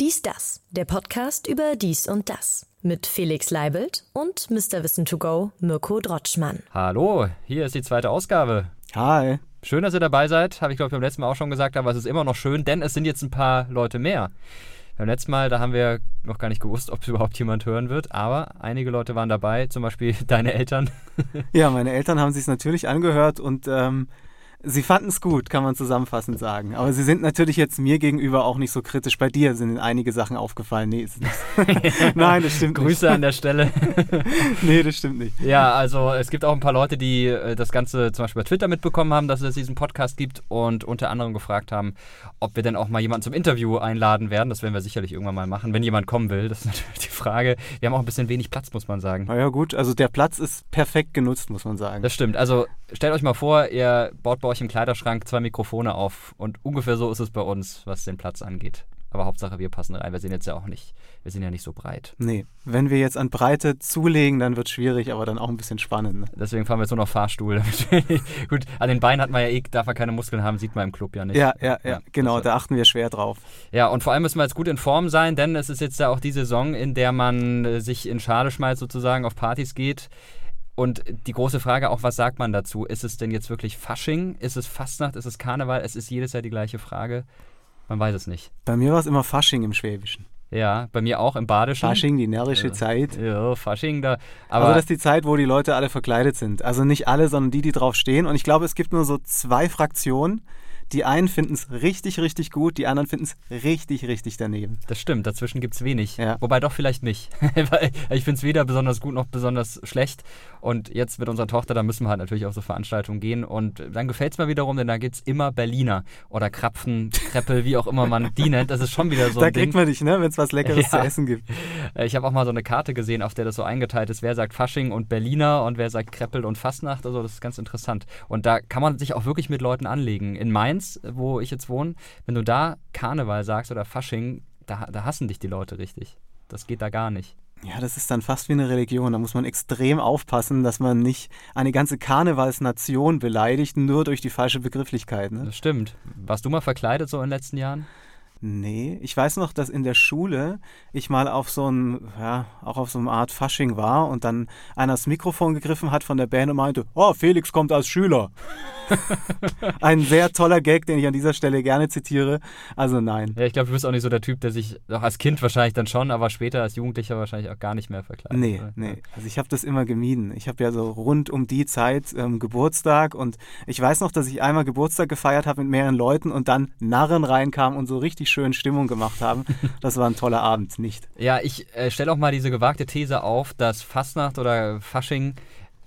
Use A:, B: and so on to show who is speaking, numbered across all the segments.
A: Dies das, der Podcast über dies und das mit Felix Leibelt und Mr. Wissen to go Mirko Drotschmann.
B: Hallo, hier ist die zweite Ausgabe.
C: Hi.
B: Schön, dass ihr dabei seid. Habe ich, glaube ich, beim letzten Mal auch schon gesagt, aber es ist immer noch schön, denn es sind jetzt ein paar Leute mehr. Beim letzten Mal, da haben wir noch gar nicht gewusst, ob es überhaupt jemand hören wird, aber einige Leute waren dabei, zum Beispiel deine Eltern.
C: Ja, meine Eltern haben sich es natürlich angehört und ähm, Sie fanden es gut, kann man zusammenfassend sagen. Aber sie sind natürlich jetzt mir gegenüber auch nicht so kritisch. Bei dir sind einige Sachen aufgefallen. Nee. Nein, das stimmt
B: Grüße
C: nicht.
B: an der Stelle.
C: nee, das stimmt nicht.
B: Ja, also es gibt auch ein paar Leute, die äh, das Ganze zum Beispiel bei Twitter mitbekommen haben, dass es diesen Podcast gibt und unter anderem gefragt haben, ob wir denn auch mal jemanden zum Interview einladen werden. Das werden wir sicherlich irgendwann mal machen, wenn jemand kommen will. Das ist natürlich die Frage. Wir haben auch ein bisschen wenig Platz, muss man sagen.
C: Na ja, gut. Also der Platz ist perfekt genutzt, muss man sagen.
B: Das stimmt. Also stellt euch mal vor, ihr baut bei euch im Kleiderschrank zwei Mikrofone auf und ungefähr so ist es bei uns, was den Platz angeht. Aber Hauptsache, wir passen rein. Wir sind jetzt ja auch nicht, wir sind ja nicht so breit.
C: Nee, wenn wir jetzt an Breite zulegen, dann wird es schwierig, aber dann auch ein bisschen spannend. Ne?
B: Deswegen fahren wir jetzt nur noch Fahrstuhl. Gut, an den Beinen hat man ja eh, darf man keine Muskeln haben, sieht man im Club ja nicht.
C: Ja, ja, ja, genau, da achten wir schwer drauf.
B: Ja, und vor allem müssen wir jetzt gut in Form sein, denn es ist jetzt ja auch die Saison, in der man äh, sich in Schale schmeißt, sozusagen auf Partys geht. Und die große Frage auch, was sagt man dazu? Ist es denn jetzt wirklich Fasching? Ist es Fastnacht? Ist es Karneval? Es ist jedes Jahr die gleiche Frage. Man weiß es nicht.
C: Bei mir war es immer Fasching im Schwäbischen.
B: Ja, bei mir auch im Badischen.
C: Fasching, die närrische
B: ja.
C: Zeit.
B: Ja, Fasching da. Aber
C: also das ist die Zeit, wo die Leute alle verkleidet sind. Also nicht alle, sondern die, die drauf stehen. Und ich glaube, es gibt nur so zwei Fraktionen. Die einen finden es richtig, richtig gut, die anderen finden es richtig, richtig daneben.
B: Das stimmt, dazwischen gibt es wenig.
C: Ja.
B: Wobei doch vielleicht mich. Ich finde es weder besonders gut noch besonders schlecht. Und jetzt mit unserer Tochter, da müssen wir halt natürlich auf so Veranstaltungen gehen. Und dann gefällt es mir wiederum, denn da gibt es immer Berliner oder Krapfen, Kreppel, wie auch immer man die nennt. Das ist schon wieder so
C: Da
B: ein
C: kriegt
B: Ding.
C: man dich, ne, wenn es was Leckeres
B: Ja.
C: zu essen gibt.
B: Äh, Ich habe auch mal so eine Karte gesehen, auf der das so eingeteilt ist, wer sagt Fasching und Berliner und wer sagt Kreppel und Fastnacht. Also das ist ganz interessant. Und da kann man sich auch wirklich mit Leuten anlegen. In Mainz, wo ich jetzt wohne, wenn du da Karneval sagst oder Fasching, da, da hassen dich die Leute richtig. Das geht da gar nicht.
C: Ja, das ist dann fast wie eine Religion. Da muss man extrem aufpassen, dass man nicht eine ganze Karnevalsnation beleidigt, nur durch die falsche Begrifflichkeit. Ne?
B: Das stimmt. Warst du mal verkleidet so in den letzten Jahren?
C: Nee, ich weiß noch, dass in der Schule ich mal auf so einem, ja, auch auf so einer Art Fasching war und dann einer das Mikrofon gegriffen hat von der Band und meinte, oh, Felix kommt als Schüler. Ein sehr toller Gag, den ich an dieser Stelle gerne zitiere. Also nein.
B: Ja, ich glaube, du bist auch nicht so der Typ, der sich, auch als Kind wahrscheinlich dann schon, aber später als Jugendlicher wahrscheinlich auch gar nicht mehr verkleidet.
C: Nee,
B: oder?
C: nee. Also ich habe das immer gemieden. Ich habe ja so rund um die Zeit ähm, Geburtstag und ich weiß noch, dass ich einmal Geburtstag gefeiert habe mit mehreren Leuten und dann Narren reinkamen und so richtig schön Stimmung gemacht haben. Das war ein toller Abend, nicht?
B: Ja, ich äh, stelle auch mal diese gewagte These auf, dass Fastnacht oder Fasching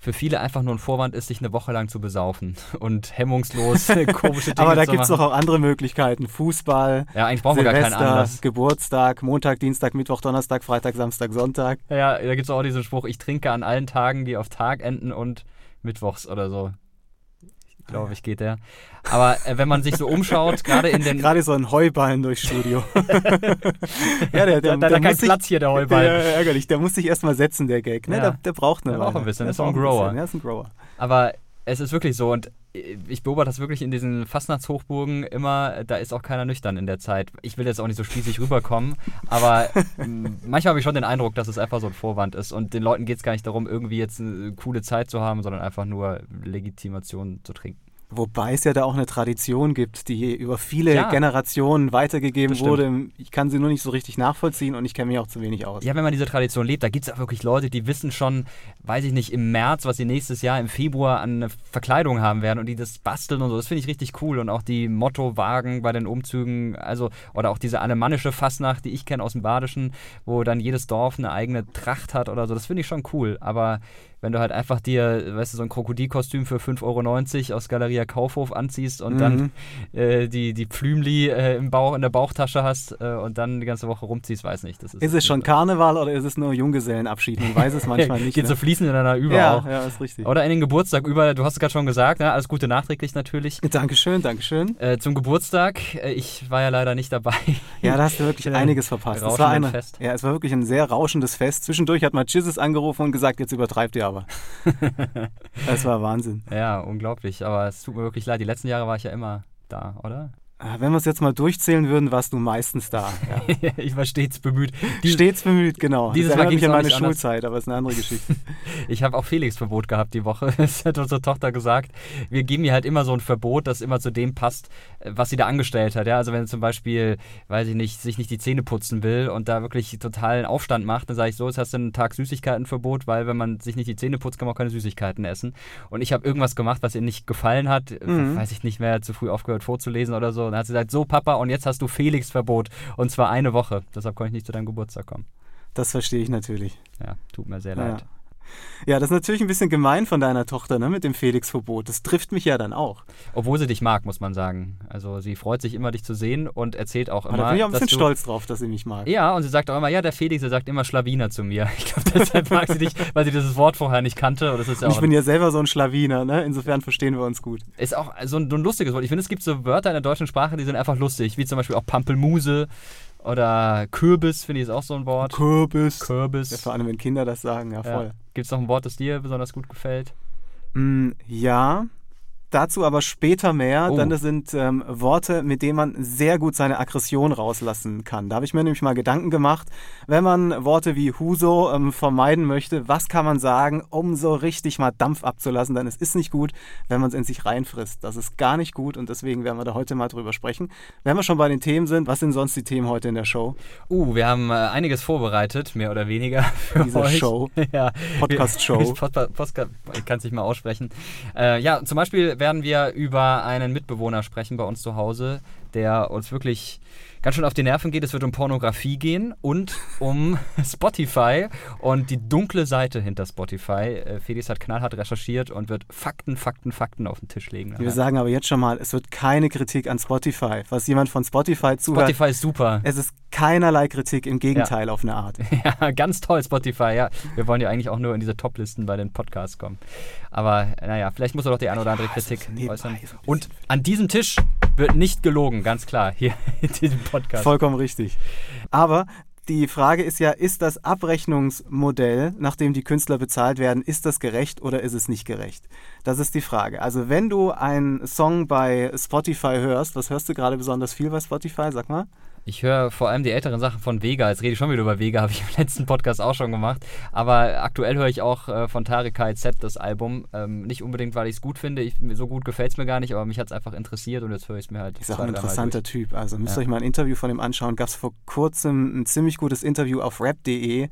B: für viele einfach nur ein Vorwand ist, sich eine Woche lang zu besaufen und hemmungslos komische Dinge
C: Aber da gibt es doch auch andere Möglichkeiten. Fußball,
B: Ja, eigentlich brauchen wir gar keinen
C: Silvester,
B: Anlass.
C: Geburtstag, Montag, Dienstag, Mittwoch, Donnerstag, Freitag, Samstag, Sonntag.
B: Ja, da gibt es auch diesen Spruch, ich trinke an allen Tagen, die auf Tag enden und mittwochs oder so. Glaube ich, geht der. Aber äh, wenn man sich so umschaut, gerade in den.
C: Gerade so ein Heuballen durchs Studio. ja, der, der,
B: da, da, da
C: der
B: kein
C: sich,
B: Platz hier, der Heuball.
C: Ja, ärgerlich. Der muss sich erstmal setzen, der Gag. Ne?
B: Ja.
C: Der, der braucht eine
B: Der braucht ein bisschen,
C: Der
B: ist auch ein Grower.
C: bisschen. Ja, ist ein Grower.
B: Aber es ist wirklich so und ich beobachte das wirklich in diesen Fastnachtshochburgen immer, da ist auch keiner nüchtern in der Zeit. Ich will jetzt auch nicht so spießig rüberkommen, aber manchmal habe ich schon den Eindruck, dass es einfach so ein Vorwand ist und den Leuten geht es gar nicht darum, irgendwie jetzt eine coole Zeit zu haben, sondern einfach nur Legitimation zu trinken.
C: Wobei es ja da auch eine Tradition gibt, die über viele
B: Ja.
C: Generationen weitergegeben wurde. Ich kann sie nur nicht so richtig nachvollziehen und ich kenne mich auch zu wenig aus.
B: Ja, wenn man diese Tradition lebt, da gibt es auch wirklich Leute, die wissen schon, weiß ich nicht, im März, was sie nächstes Jahr im Februar an Verkleidung haben werden und die das basteln und so. Das finde ich richtig cool. Und auch die Mottowagen bei den Umzügen, also, oder auch diese alemannische Fastnacht, die ich kenne aus dem Badischen, wo dann jedes Dorf eine eigene Tracht hat oder so. Das finde ich schon cool. Aber wenn du halt einfach dir, weißt du, so ein Krokodilkostüm für 5,90 Euro aus Galeria Kaufhof anziehst und
C: Mhm.
B: dann äh, die, die Pflümli äh, im Bauch, in der Bauchtasche hast äh, und dann die ganze Woche rumziehst, weiß nicht. Das ist,
C: Ist es schon Karneval oder ist es nur Junggesellenabschied? Man weiß es manchmal nicht.
B: Geht
C: ne?
B: so fließend ineinander über
C: ja,
B: auch.
C: ja, ist richtig.
B: Oder in den Geburtstag über, du hast es gerade schon gesagt, ne? alles Gute nachträglich natürlich.
C: Dankeschön, Dankeschön.
B: Äh, zum Geburtstag, äh, ich war ja leider nicht dabei.
C: Ja, da hast du wirklich einiges verpasst. Es war, eine,
B: Fest.
C: ja, es war wirklich ein sehr rauschendes Fest. Zwischendurch hat mal Chizzes angerufen und gesagt, jetzt übertreibt ihr aber. Das war Wahnsinn.
B: ja, unglaublich, aber es tut mir wirklich leid. Die letzten Jahre war ich ja immer da, oder?
C: Ah, Wenn wir es jetzt mal durchzählen würden, warst du meistens da. Ja.
B: ich war stets bemüht.
C: Stets bemüht, genau.
B: dieses
C: das
B: Mal
C: erinnert mich an meine
B: nicht anders.
C: Schulzeit, aber ist eine andere Geschichte.
B: Ich habe auch Felix-Verbot gehabt die Woche. Das hat unsere Tochter gesagt. Wir geben ihr halt immer so ein Verbot, das immer zu dem passt, was sie da angestellt hat. Ja? Also wenn sie zum Beispiel, weiß ich nicht, sich nicht die Zähne putzen will und da wirklich totalen Aufstand macht, dann sage ich so, jetzt hast du einen Tag Süßigkeitenverbot, weil wenn man sich nicht die Zähne putzt, kann man auch keine Süßigkeiten essen. Und ich habe irgendwas gemacht, was ihr nicht gefallen hat.
C: Mhm.
B: Weiß ich nicht mehr, zu früh aufgehört vorzulesen oder so. Und dann hat sie gesagt, so Papa, und jetzt hast du Felix-Verbot. Und zwar eine Woche. Deshalb konnte ich nicht zu deinem Geburtstag kommen.
C: Das verstehe ich natürlich.
B: Ja, tut mir sehr leid.
C: Ja, das ist natürlich ein bisschen gemein von deiner Tochter, ne, mit dem Felix-Verbot. Das trifft mich ja dann auch.
B: Obwohl sie dich mag, muss man sagen. Also sie freut sich immer, dich zu sehen und erzählt auch
C: Aber
B: immer.
C: da bin ich auch ein bisschen
B: du,
C: stolz drauf, dass sie mich mag.
B: Ja, und sie sagt auch immer, ja, der Felix, der sagt immer Schlawiner zu mir. Ich glaube, deshalb mag sie dich, weil sie dieses Wort vorher nicht kannte. Und das ist ja
C: ich bin ja selber so ein Schlawiner, ne? Insofern verstehen wir uns gut.
B: ist auch so ein, so ein lustiges Wort. Ich finde, es gibt so Wörter in der deutschen Sprache, die sind einfach lustig, wie zum Beispiel auch Pampelmuse oder Kürbis, finde ich, ist auch so ein Wort.
C: Kürbis.
B: Kürbis.
C: Ja, vor allem, wenn Kinder das sagen, ja voll.
B: Ja. Gibt es noch ein Wort, das dir besonders gut gefällt?
C: Mm, ja, dazu aber später mehr,
B: Oh.
C: denn das sind ähm, Worte, mit denen man sehr gut seine Aggression rauslassen kann. Da habe ich mir nämlich mal Gedanken gemacht, wenn man Worte wie Huso ähm, vermeiden möchte, was kann man sagen, um so richtig mal Dampf abzulassen, denn es ist nicht gut, wenn man es in sich reinfrisst. Das ist gar nicht gut und deswegen werden wir da heute mal drüber sprechen. Wenn wir schon bei den Themen sind, was sind sonst die Themen heute in der Show?
B: Uh, wir haben äh, einiges vorbereitet, mehr oder weniger für
C: Diese
B: euch.
C: Show.
B: ja,
C: Podcast-Show.
B: Pod, Pod, Postka- ich kann es nicht mal aussprechen. Äh, ja, zum Beispiel werden wir über einen Mitbewohner sprechen bei uns zu Hause, der uns wirklich ganz schön auf die Nerven geht. Es wird um Pornografie gehen und um Spotify und die dunkle Seite hinter Spotify. Äh, Felix hat knallhart recherchiert und wird Fakten, Fakten, Fakten auf den Tisch legen.
C: Wir sagen aber jetzt schon mal, es wird keine Kritik an Spotify. Was jemand von Spotify zuhört,
B: Spotify ist super.
C: es ist keinerlei Kritik, im Gegenteil auf eine Art.
B: Ja, ganz toll, Spotify. Ja, wir wollen ja eigentlich auch nur in diese Top-Listen bei den Podcasts kommen. Aber naja, vielleicht muss er doch die eine oder andere
C: Ja, es
B: Kritik äußern.
C: so.
B: Und an diesem Tisch wird nicht gelogen, ganz klar, hier in diesem Podcast.
C: Vollkommen richtig. Aber die Frage ist ja, ist das Abrechnungsmodell, nach dem die Künstler bezahlt werden, ist das gerecht oder ist es nicht gerecht? Das ist die Frage. Also wenn du einen Song bei Spotify hörst, was hörst du gerade besonders viel bei Spotify? Sag mal.
B: Ich höre vor allem die älteren Sachen von Vega. Jetzt rede ich schon wieder über Vega, habe ich im letzten Podcast auch schon gemacht. Aber aktuell höre ich auch äh, von Tarek KZ das Album. Ähm, nicht unbedingt, weil ich es gut finde. Ich, so gut gefällt es mir gar nicht, aber mich hat es einfach interessiert und jetzt höre ich es mir halt.
C: Ist auch ein interessanter Typ. Also müsst ihr
B: Ja.
C: euch mal ein Interview von ihm anschauen. Gab es vor kurzem ein ziemlich gutes Interview auf rap.de.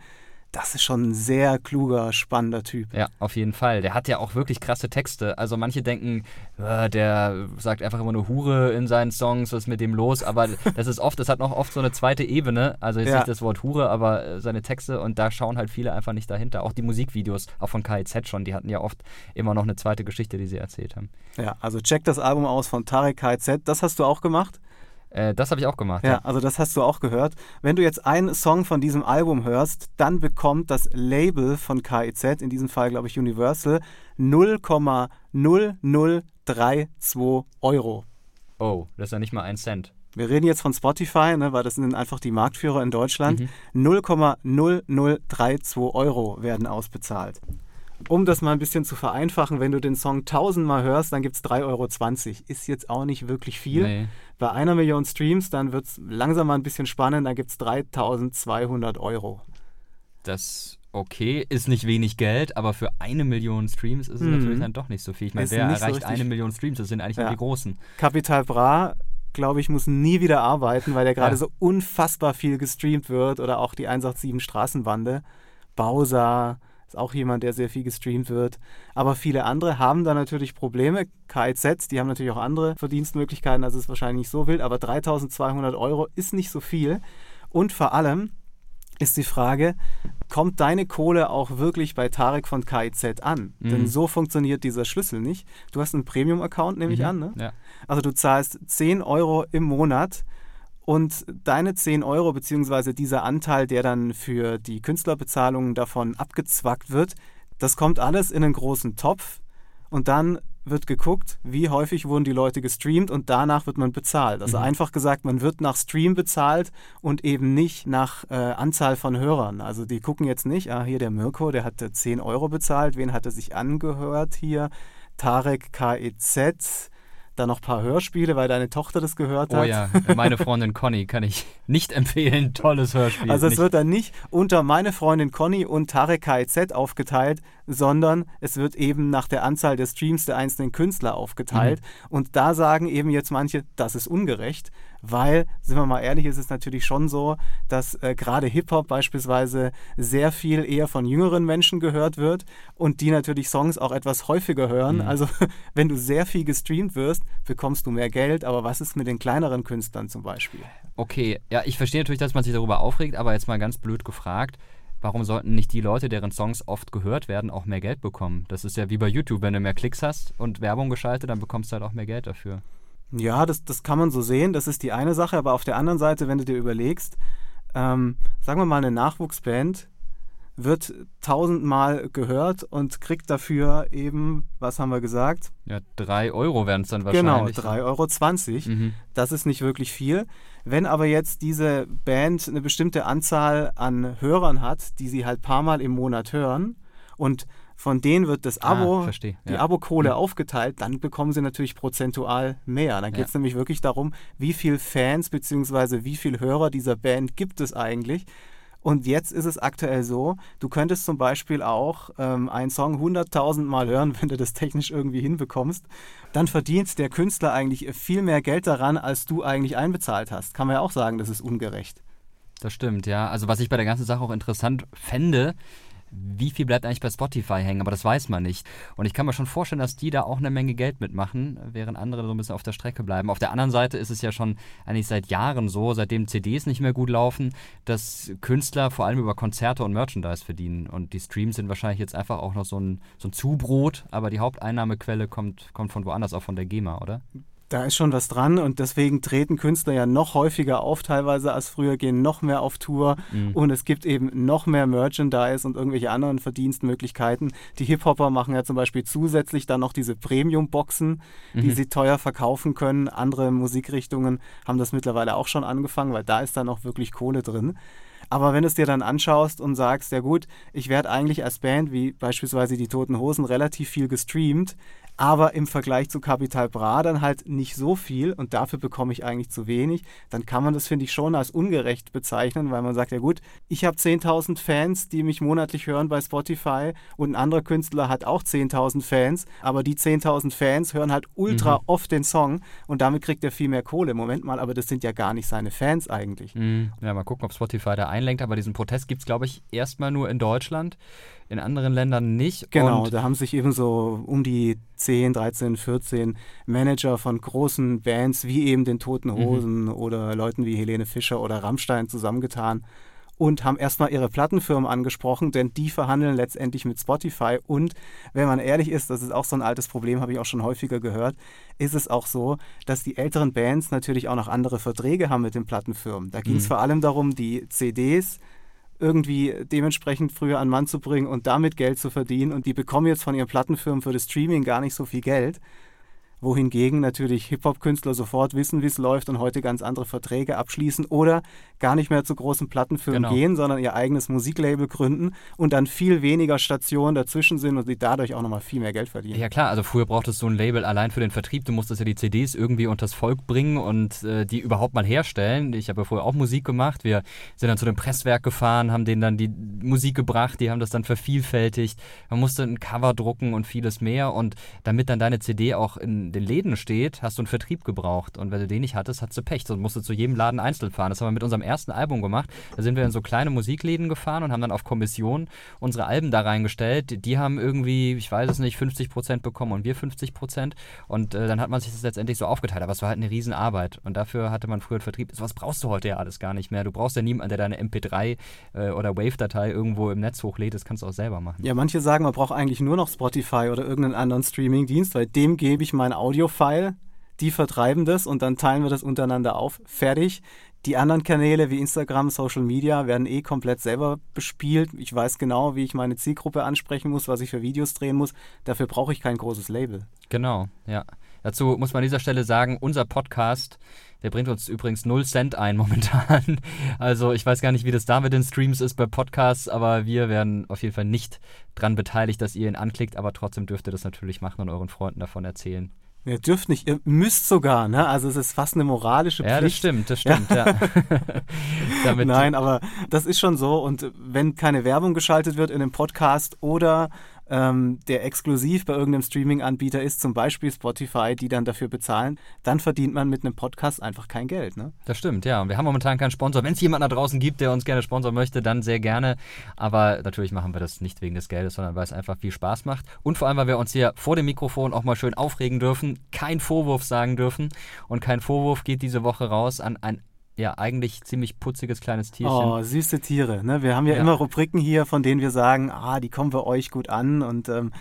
C: Das ist schon ein sehr kluger, spannender Typ.
B: Ja, auf jeden Fall. Der hat ja auch wirklich krasse Texte. Also manche denken, äh, der sagt einfach immer nur Hure in seinen Songs, was ist mit dem los? Aber das ist oft, das hat noch oft so eine zweite Ebene. Also jetzt
C: Ja.
B: nicht das Wort Hure, aber äh, seine Texte und da schauen halt viele einfach nicht dahinter. Auch die Musikvideos, auch von KIZ schon, die hatten ja oft immer noch eine zweite Geschichte, die sie erzählt haben.
C: Ja, also check das Album aus von Tarek KZ. Das hast du auch gemacht?
B: Äh, das habe ich auch gemacht.
C: Ja, also das hast du auch gehört. Wenn du jetzt einen Song von diesem Album hörst, dann bekommt das Label von KIZ, in diesem Fall glaube ich Universal, 0,0032 Euro.
B: Oh, das ist ja nicht mal ein Cent.
C: Wir reden jetzt von Spotify, ne, weil das sind einfach die Marktführer in Deutschland.
B: Mhm.
C: 0,0032 Euro werden ausbezahlt. Um das mal ein bisschen zu vereinfachen, wenn du den Song tausendmal hörst, dann gibt es 3,20 Euro. Ist jetzt auch nicht wirklich viel.
B: Nee.
C: Bei einer Million Streams, dann wird es langsam mal ein bisschen spannend, dann gibt es 3200 Euro.
B: Das okay, ist nicht wenig Geld, aber für eine Million Streams ist es
C: Mhm.
B: natürlich dann doch nicht so viel. Ich meine, wer
C: so
B: erreicht
C: richtig-
B: eine Million Streams? Das sind eigentlich nur
C: Ja.
B: die Großen.
C: Capital Bra, glaube ich, muss nie wieder arbeiten, weil der gerade
B: Ja.
C: so unfassbar viel gestreamt wird. Oder auch die 187 Straßenbande. Bowser ist auch jemand, der sehr viel gestreamt wird. Aber viele andere haben da natürlich Probleme. KIZ, die haben natürlich auch andere Verdienstmöglichkeiten, also ist wahrscheinlich nicht so wild. Aber 3200 Euro ist nicht so viel. Und vor allem ist die Frage, kommt deine Kohle auch wirklich bei Tarek von KIZ an?
B: Mhm.
C: Denn so funktioniert dieser Schlüssel nicht. Du hast einen Premium-Account, nehme ich
B: Mhm.
C: an, ne?
B: Ja.
C: Also du zahlst 10 Euro im Monat und deine 10 Euro beziehungsweise dieser Anteil, der dann für die Künstlerbezahlungen davon abgezwackt wird, das kommt alles in einen großen Topf und dann wird geguckt, wie häufig wurden die Leute gestreamt und danach wird man bezahlt. Also
B: Mhm.
C: einfach gesagt, man wird nach Stream bezahlt und eben nicht nach äh, Anzahl von Hörern. Also die gucken jetzt nicht, ah, hier der Mirko, der hatte 10 Euro bezahlt, wen hat er sich angehört hier? Tarek KEZ, dann noch ein paar Hörspiele, weil deine Tochter das gehört
B: Oh
C: hat.
B: ja, meine Freundin Conny kann ich nicht empfehlen. Tolles Hörspiel.
C: Also es
B: Nicht-
C: wird dann nicht unter meine Freundin Conny und Tarek KIZ aufgeteilt, sondern es wird eben nach der Anzahl der Streams der einzelnen Künstler aufgeteilt. Und da sagen eben jetzt manche, das ist ungerecht, weil, sind wir mal ehrlich, ist es natürlich schon so, dass äh, gerade Hip-Hop beispielsweise sehr viel eher von jüngeren Menschen gehört wird und die natürlich Songs auch etwas häufiger hören. Also wenn du sehr viel gestreamt wirst, bekommst du mehr Geld, aber was ist mit den kleineren Künstlern zum Beispiel?
B: Okay, ja, ich verstehe natürlich, dass man sich darüber aufregt, aber jetzt mal ganz blöd gefragt. Warum sollten nicht die Leute, deren Songs oft gehört werden, auch mehr Geld bekommen? Das ist ja wie bei YouTube, wenn du mehr Klicks hast und Werbung geschaltet, dann bekommst du halt auch mehr Geld dafür.
C: Ja, das, das kann man so sehen, das ist die eine Sache, aber auf der anderen Seite, wenn du dir überlegst, ähm, sagen wir mal, eine Nachwuchsband wird tausendmal gehört und kriegt dafür eben, was haben wir gesagt?
B: Ja, drei Euro wären es dann
C: Genau,
B: wahrscheinlich.
C: 3,20 Euro.
B: Mhm.
C: Das ist nicht wirklich viel. Wenn aber jetzt diese Band eine bestimmte Anzahl an Hörern hat, die sie halt paar Mal im Monat hören und von denen wird das Abo,
B: Ah,
C: die
B: ja.
C: Abokohle
B: Ja.
C: aufgeteilt, dann bekommen sie natürlich prozentual mehr. Dann geht es
B: Ja.
C: nämlich wirklich darum, wie viele Fans bzw. wie viele Hörer dieser Band gibt es eigentlich. Und jetzt ist es aktuell so, du könntest zum Beispiel auch ähm, einen Song 100.000 Mal hören, wenn du das technisch irgendwie hinbekommst. Dann verdient der Künstler eigentlich viel mehr Geld daran, als du eigentlich einbezahlt hast. Kann man ja auch sagen, das ist ungerecht.
B: Das stimmt, ja. Also was ich bei der ganzen Sache auch interessant fände, wie viel bleibt eigentlich bei Spotify hängen, aber das weiß man nicht. Und ich kann mir schon vorstellen, dass die da auch eine Menge Geld mitmachen, während andere so ein bisschen auf der Strecke bleiben. Auf der anderen Seite ist es ja schon eigentlich seit Jahren so, seitdem CDs nicht mehr gut laufen, dass Künstler vor allem über Konzerte und Merchandise verdienen. Und die Streams sind wahrscheinlich jetzt einfach auch noch so ein, so ein Zubrot, aber die Haupteinnahmequelle kommt, kommt von woanders, auch von der GEMA, oder?
C: Da ist schon was dran und deswegen treten Künstler ja noch häufiger auf, teilweise als früher, gehen noch mehr auf Tour
B: Mhm.
C: und es gibt eben noch mehr Merchandise und irgendwelche anderen Verdienstmöglichkeiten. Die Hip-Hopper machen ja zum Beispiel zusätzlich dann noch diese Premium-Boxen, die
B: Mhm.
C: sie teuer verkaufen können. Andere Musikrichtungen haben das mittlerweile auch schon angefangen, weil da ist dann auch wirklich Kohle drin. Aber wenn du es dir dann anschaust und sagst, ja gut, ich werde eigentlich als Band, wie beispielsweise die Toten Hosen, relativ viel gestreamt, aber im Vergleich zu Capital Bra dann halt nicht so viel und dafür bekomme ich eigentlich zu wenig, dann kann man das, finde ich, schon als ungerecht bezeichnen, weil man sagt, ja gut, ich habe 10.000 Fans, die mich monatlich hören bei Spotify und ein anderer Künstler hat auch 10.000 Fans, aber die 10.000 Fans hören halt ultra oft den Song und damit kriegt er viel mehr Kohle. Moment mal, aber das sind ja gar nicht seine Fans eigentlich.
B: Mhm. Ja, mal gucken, ob Spotify da einlenkt. Aber diesen Protest gibt es, glaube ich, erstmal nur in Deutschland, in anderen Ländern nicht.
C: Genau,
B: Und
C: da haben sich eben so um die 10, 13, 14 Manager von großen Bands wie eben den Toten Hosen oder Leuten wie Helene Fischer oder Rammstein zusammengetan und haben erstmal ihre Plattenfirmen angesprochen, denn die verhandeln letztendlich mit Spotify. Und wenn man ehrlich ist, das ist auch so ein altes Problem, habe ich auch schon häufiger gehört, ist es auch so, dass die älteren Bands natürlich auch noch andere Verträge haben mit den Plattenfirmen. Da ging es
B: Mhm.
C: vor allem darum, die CDs irgendwie dementsprechend früher an Mann zu bringen und damit Geld zu verdienen. Und die bekommen jetzt von ihren Plattenfirmen für das Streaming gar nicht so viel Geld. Wohingegen natürlich Hip-Hop-Künstler sofort wissen, wie es läuft und heute ganz andere Verträge abschließen oder gar nicht mehr zu großen Plattenfirmen
B: Genau.
C: gehen, sondern ihr eigenes Musiklabel gründen und dann viel weniger Stationen dazwischen sind und sie dadurch auch nochmal viel mehr Geld verdienen.
B: Ja klar, also früher brauchtest du ein Label allein für den Vertrieb. Du musstest ja die CDs irgendwie unters Volk bringen und äh, die überhaupt mal herstellen. Ich habe ja vorher auch Musik gemacht. Wir sind dann zu dem Presswerk gefahren, haben denen dann die Musik gebracht, die haben das dann vervielfältigt. Man musste ein Cover drucken und vieles mehr. Und damit dann deine CD auch in den Läden steht, hast du einen Vertrieb gebraucht. Und wenn du den nicht hattest, hattest du Pech. Sonst musst du zu jedem Laden einzeln fahren. Das haben wir mit unserem ersten Album gemacht. Da sind wir in so kleine Musikläden gefahren und haben dann auf Kommission unsere Alben da reingestellt. Die haben irgendwie, ich weiß es nicht, 50 Prozent bekommen und wir 50 Prozent. Und äh, dann hat man sich das letztendlich so aufgeteilt. Aber es war halt eine Riesenarbeit. Und dafür hatte man früher einen Vertrieb. Was brauchst du heute ja alles gar nicht mehr. Du brauchst ja niemanden, der deine MP3 äh, oder Wave-Datei irgendwo im Netz hochlädt. Das kannst du auch selber machen.
C: Ja, manche sagen, man braucht eigentlich nur noch Spotify oder irgendeinen anderen Streaming-Dienst, weil dem gebe ich mein Audio-File, die vertreiben das und dann teilen wir das untereinander auf. Fertig. Die anderen Kanäle wie Instagram, Social Media werden eh komplett selber bespielt. Ich weiß genau, wie ich meine Zielgruppe ansprechen muss, was ich für Videos drehen muss. Dafür brauche ich kein großes Label.
B: Genau, ja. Dazu muss man an dieser Stelle sagen, unser Podcast, der bringt uns übrigens 0 Cent ein momentan. Also ich weiß gar nicht, wie das da mit den Streams ist bei Podcasts, aber wir werden auf jeden Fall nicht dran beteiligt, dass ihr ihn anklickt, aber trotzdem dürft ihr das natürlich machen und euren Freunden davon erzählen,
C: Ihr dürft nicht, ihr müsst sogar, ne? Also es ist fast eine moralische Pflicht.
B: Ja, das stimmt, das stimmt, ja.
C: ja. Nein, aber das ist schon so. Und wenn keine Werbung geschaltet wird in einem Podcast oder ähm, der exklusiv bei irgendeinem Streaming-Anbieter ist, zum Beispiel Spotify, die dann dafür bezahlen, dann verdient man mit einem Podcast einfach kein Geld. Ne?
B: Das stimmt, ja. Und wir haben momentan keinen Sponsor. Wenn es jemanden da draußen gibt, der uns gerne sponsern möchte, dann sehr gerne. Aber natürlich machen wir das nicht wegen des Geldes, sondern weil es einfach viel Spaß macht. Und vor allem, weil wir uns hier vor dem Mikrofon auch mal schön aufregen dürfen, kein Vorwurf sagen dürfen. Und kein Vorwurf geht diese Woche raus an ein ja eigentlich ziemlich putziges kleines Tierchen.
C: Oh, süße Tiere. Ne? Wir haben ja, ja, immer Rubriken hier, von denen wir sagen, ah, die kommen bei euch gut an. Und ähm,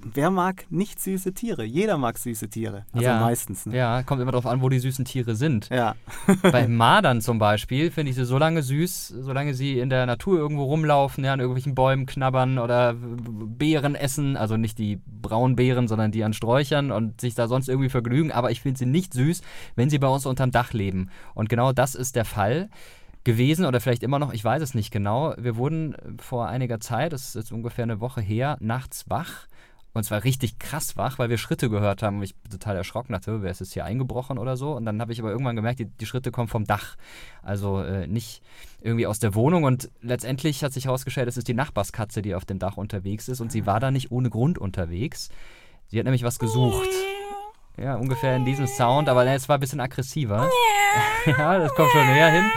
C: wer mag nicht süße Tiere? Jeder mag süße Tiere. Also
B: ja,
C: meistens. Ne?
B: Ja, kommt immer darauf an, wo die süßen Tiere sind.
C: Ja.
B: bei Madern zum Beispiel finde ich sie so lange süß, solange sie in der Natur irgendwo rumlaufen, ja, an irgendwelchen Bäumen knabbern oder Beeren essen. Also nicht die braunen Beeren, sondern die an Sträuchern und sich da sonst irgendwie vergnügen. Aber ich finde sie nicht süß, wenn sie bei uns unterm Dach leben. Und genau das ist der Fall gewesen oder vielleicht immer noch, ich weiß es nicht genau. Wir wurden vor einiger Zeit, das ist jetzt ungefähr eine Woche her, nachts wach. Und zwar richtig krass wach, weil wir Schritte gehört haben. Und ich bin total erschrocken, dachte, wer ist jetzt hier eingebrochen oder so. Und dann habe ich aber irgendwann gemerkt, die, die Schritte kommen vom Dach. Also äh, nicht irgendwie aus der Wohnung. Und letztendlich hat sich herausgestellt, es ist die Nachbarskatze, die auf dem Dach unterwegs ist. Und sie war da nicht ohne Grund unterwegs. Sie hat nämlich was gesucht. Ja, ungefähr in diesem Sound, aber es war ein bisschen aggressiver. ja, das kommt schon näher hin.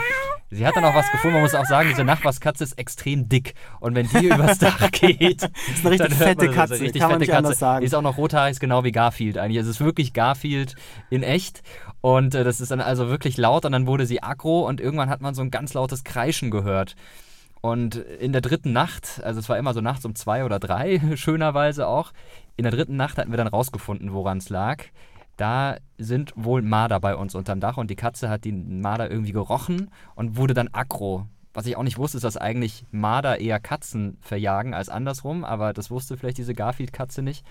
B: Sie hat dann auch was gefunden. Man muss auch sagen, diese Nachbarskatze ist extrem dick. Und wenn die übers Dach geht. das
C: ist eine richtig fette Katze. Richtig kann fette Katze. Sagen.
B: Die ist auch noch rothaarig, ist genau wie Garfield eigentlich. Es ist wirklich Garfield in echt. Und äh, das ist dann also wirklich laut. Und dann wurde sie aggro. Und irgendwann hat man so ein ganz lautes Kreischen gehört. Und in der dritten Nacht, also es war immer so nachts um zwei oder drei, schönerweise auch, in der dritten Nacht hatten wir dann rausgefunden, woran es lag da sind wohl Marder bei uns unterm Dach und die Katze hat die Marder irgendwie gerochen und wurde dann aggro. Was ich auch nicht wusste, ist, dass eigentlich Marder eher Katzen verjagen als andersrum, aber das wusste vielleicht diese Garfield-Katze nicht.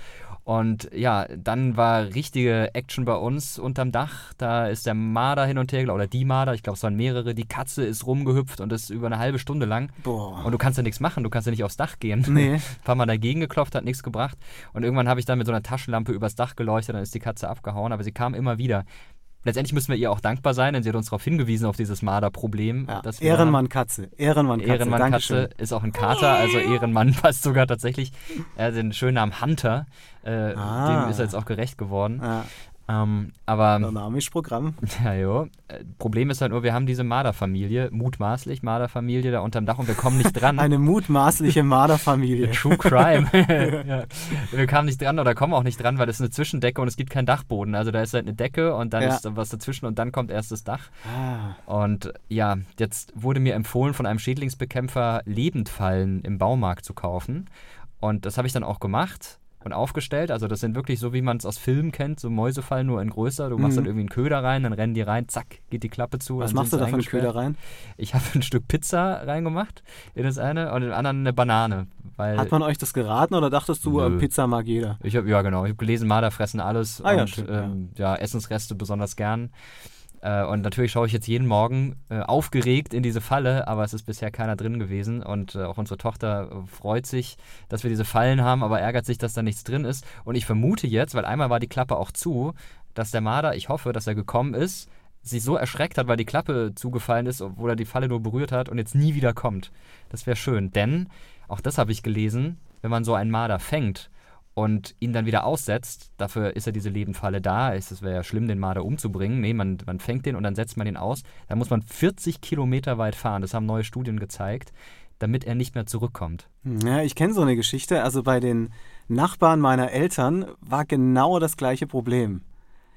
B: Und ja, dann war richtige Action bei uns unterm Dach. Da ist der Marder hin und her, oder die Marder, ich glaube, es waren mehrere. Die Katze ist rumgehüpft und ist über eine halbe Stunde lang.
C: Boah.
B: Und du kannst ja nichts machen, du kannst ja nicht aufs Dach gehen.
C: Nee.
B: Ein paar Mal dagegen geklopft, hat nichts gebracht. Und irgendwann habe ich dann mit so einer Taschenlampe übers Dach geleuchtet, dann ist die Katze abgehauen, aber sie kam immer wieder letztendlich müssen wir ihr auch dankbar sein, denn sie hat uns darauf hingewiesen, auf dieses Marder-Problem.
C: Ja, Ehrenmann-Katze. Ehrenmann-Katze.
B: Ehrenmann-Katze ist auch ein Kater, also Ehrenmann passt sogar tatsächlich. Er hat den schönen Namen Hunter. Äh, ah. Dem ist er jetzt auch gerecht geworden. Ja. Ähm, aber.
C: Dynamisch Programm.
B: Ja, jo. Äh, Problem ist halt nur, wir haben diese Marderfamilie, mutmaßlich Marderfamilie da unterm Dach und wir kommen nicht dran.
C: Eine mutmaßliche Marderfamilie.
B: True Crime. ja. Wir kamen nicht dran oder kommen auch nicht dran, weil es ist eine Zwischendecke und es gibt keinen Dachboden. Also da ist halt eine Decke und dann ja. ist was dazwischen und dann kommt erst das Dach. Ah. Und ja, jetzt wurde mir empfohlen, von einem Schädlingsbekämpfer Lebendfallen im Baumarkt zu kaufen. Und das habe ich dann auch gemacht und aufgestellt. Also das sind wirklich so, wie man es aus Filmen kennt, so Mäusefallen nur in größer. Du machst mhm. dann irgendwie einen Köder rein, dann rennen die rein, zack, geht die Klappe zu.
C: Was machst du da für einen Köder rein?
B: Ich habe ein Stück Pizza reingemacht in das eine und in den anderen eine Banane.
C: Hat man euch das geraten oder dachtest du, Nö. Pizza mag jeder?
B: Ich habe ja genau, ich habe gelesen, Marder fressen alles
C: ah,
B: und
C: ja,
B: ähm, ja, Essensreste besonders gern. Äh, und natürlich schaue ich jetzt jeden Morgen äh, aufgeregt in diese Falle, aber es ist bisher keiner drin gewesen. Und äh, auch unsere Tochter äh, freut sich, dass wir diese Fallen haben, aber ärgert sich, dass da nichts drin ist. Und ich vermute jetzt, weil einmal war die Klappe auch zu, dass der Marder, ich hoffe, dass er gekommen ist, sich so erschreckt hat, weil die Klappe zugefallen ist, obwohl er die Falle nur berührt hat und jetzt nie wieder kommt. Das wäre schön, denn, auch das habe ich gelesen, wenn man so einen Marder fängt und ihn dann wieder aussetzt, dafür ist ja diese Lebenfalle da. Es wäre ja schlimm, den Marder umzubringen. Nee, man, man fängt den und dann setzt man ihn aus. Da muss man 40 Kilometer weit fahren, das haben neue Studien gezeigt, damit er nicht mehr zurückkommt.
C: Ja, ich kenne so eine Geschichte. Also bei den Nachbarn meiner Eltern war genau das gleiche Problem.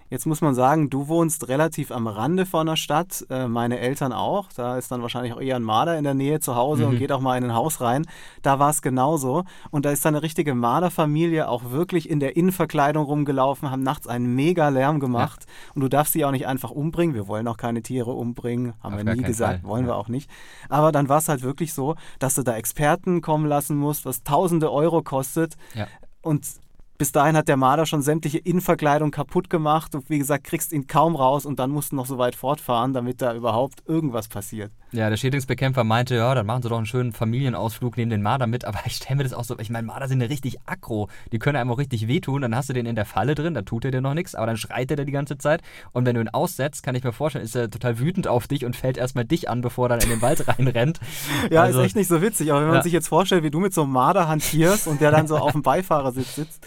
C: Jetzt muss man sagen, du wohnst relativ am Rande von der Stadt, äh, meine Eltern auch. Da ist dann wahrscheinlich auch eher ein Marder in der Nähe zu Hause mhm. und geht auch mal in ein Haus rein. Da war es genauso. Und da ist dann eine richtige Marderfamilie auch wirklich in der Innenverkleidung rumgelaufen, haben nachts einen mega Lärm gemacht. Ja. Und du darfst sie auch nicht einfach umbringen. Wir wollen auch keine Tiere umbringen, haben Auf wir nie gesagt, Fall. wollen ja. wir auch nicht. Aber dann war es halt wirklich so, dass du da Experten kommen lassen musst, was tausende Euro kostet. Ja. Und bis dahin hat der Marder schon sämtliche Innenverkleidung kaputt gemacht. Und wie gesagt, kriegst ihn kaum raus und dann musst du noch so weit fortfahren, damit da überhaupt irgendwas passiert.
B: Ja, der Schädlingsbekämpfer meinte, ja, dann machen sie doch einen schönen Familienausflug, nehmen den Marder mit. Aber ich stelle mir das auch so, ich meine, Marder sind ja richtig aggro. Die können einem auch richtig wehtun. Dann hast du den in der Falle drin, dann tut er dir noch nichts, aber dann schreit er dir die ganze Zeit. Und wenn du ihn aussetzt, kann ich mir vorstellen, ist er total wütend auf dich und fällt erstmal dich an, bevor er dann in den Wald reinrennt.
C: ja, also, ist echt nicht so witzig. Aber wenn man ja. sich jetzt vorstellt, wie du mit so einem Marder hantierst und der dann so auf dem Beifahrersitz sitzt,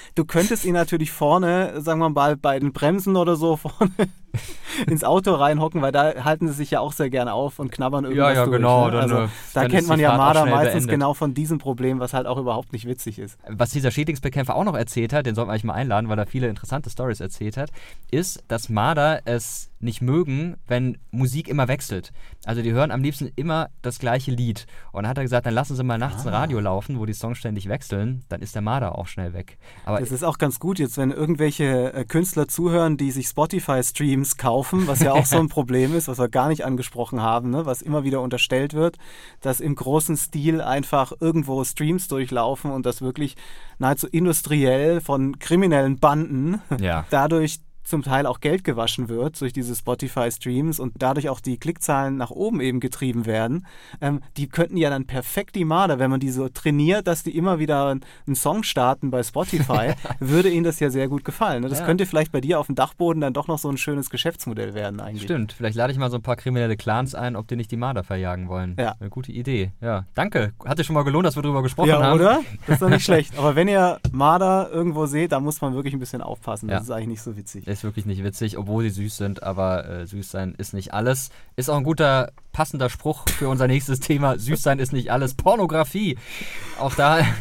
C: Du könntest ihn natürlich vorne, sagen wir mal, bei den Bremsen oder so vorne ins Auto reinhocken, weil da halten sie sich ja auch sehr gerne auf und knabbern irgendwas
B: Ja, ja,
C: durch,
B: genau.
C: Ne? Also,
B: dann,
C: da kennt man ja Marder meistens
B: beendet.
C: genau von diesem Problem, was halt auch überhaupt nicht witzig ist.
B: Was dieser Schädlingsbekämpfer auch noch erzählt hat, den sollten wir eigentlich mal einladen, weil er viele interessante Stories erzählt hat, ist, dass Marder es nicht mögen, wenn Musik immer wechselt. Also die hören am liebsten immer das gleiche Lied. Und dann hat er gesagt, dann lassen sie mal nachts ah. ein Radio laufen, wo die Songs ständig wechseln, dann ist der Marder auch schnell weg.
C: Aber das ist auch ganz gut jetzt, wenn irgendwelche äh, Künstler zuhören, die sich Spotify-Streams kaufen, was ja auch so ein Problem ist, was wir gar nicht angesprochen haben, ne? was immer wieder unterstellt wird, dass im großen Stil einfach irgendwo Streams durchlaufen und das wirklich nahezu industriell von kriminellen Banden
B: ja.
C: dadurch zum Teil auch Geld gewaschen wird durch diese Spotify-Streams und dadurch auch die Klickzahlen nach oben eben getrieben werden, ähm, die könnten ja dann perfekt die Marder, wenn man die so trainiert, dass die immer wieder einen Song starten bei Spotify, würde ihnen das ja sehr gut gefallen. Ne? Das ja. könnte vielleicht bei dir auf dem Dachboden dann doch noch so ein schönes Geschäftsmodell werden eigentlich.
B: Stimmt, vielleicht lade ich mal so ein paar kriminelle Clans ein, ob die nicht die Marder verjagen wollen.
C: Ja.
B: Eine gute Idee. Ja, danke. Hat dir schon mal gelohnt, dass wir darüber gesprochen
C: ja,
B: haben.
C: oder? Das ist doch nicht schlecht. Aber wenn ihr Marder irgendwo seht, da muss man wirklich ein bisschen aufpassen. Das ja. ist eigentlich nicht so witzig
B: ist wirklich nicht witzig, obwohl sie süß sind, aber äh, süß sein ist nicht alles. Ist auch ein guter, passender Spruch für unser nächstes Thema. Süß sein ist nicht alles. Pornografie. Auch da.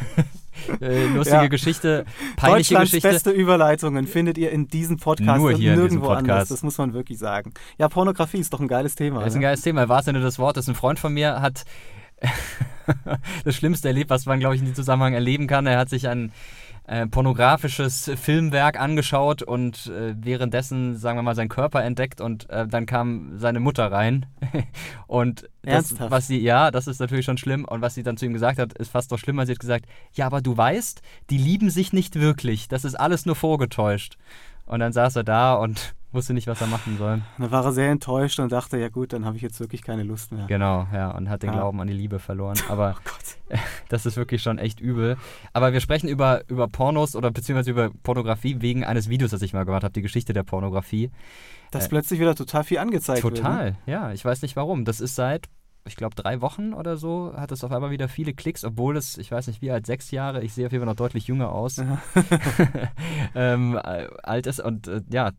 B: Äh, lustige ja. Geschichte, peinliche
C: Deutschlands
B: Geschichte.
C: beste Überleitungen findet ihr in diesem Podcast
B: Nur hier
C: und nirgendwo
B: Podcast.
C: anders. Das muss man wirklich sagen. Ja, Pornografie ist doch ein geiles Thema.
B: Das ist ein geiles Thema. War es Sinne des Wortes. Ein Freund von mir hat das Schlimmste erlebt, was man, glaube ich, in diesem Zusammenhang erleben kann. Er hat sich ein äh, pornografisches Filmwerk angeschaut und äh, währenddessen, sagen wir mal, seinen Körper entdeckt und äh, dann kam seine Mutter rein. und das, was sie, ja, das ist natürlich schon schlimm. Und was sie dann zu ihm gesagt hat, ist fast noch schlimmer. Sie hat gesagt, ja, aber du weißt, die lieben sich nicht wirklich. Das ist alles nur vorgetäuscht. Und dann saß er da und wusste nicht, was er machen soll.
C: Dann war er sehr enttäuscht und dachte, ja gut, dann habe ich jetzt wirklich keine Lust mehr.
B: Genau, ja, und hat den ja. Glauben an die Liebe verloren. Aber oh das ist wirklich schon echt übel. Aber wir sprechen über, über Pornos oder beziehungsweise über Pornografie wegen eines Videos, das ich mal gemacht habe, die Geschichte der Pornografie.
C: Das äh, plötzlich wieder total viel angezeigt
B: total,
C: wird. Total,
B: ne? ja. Ich weiß nicht warum. Das ist seit ich glaube, drei Wochen oder so hat es auf einmal wieder viele Klicks, obwohl es, ich weiß nicht wie alt, sechs Jahre, ich sehe auf jeden Fall noch deutlich jünger aus, ähm, alt ist und äh, ja,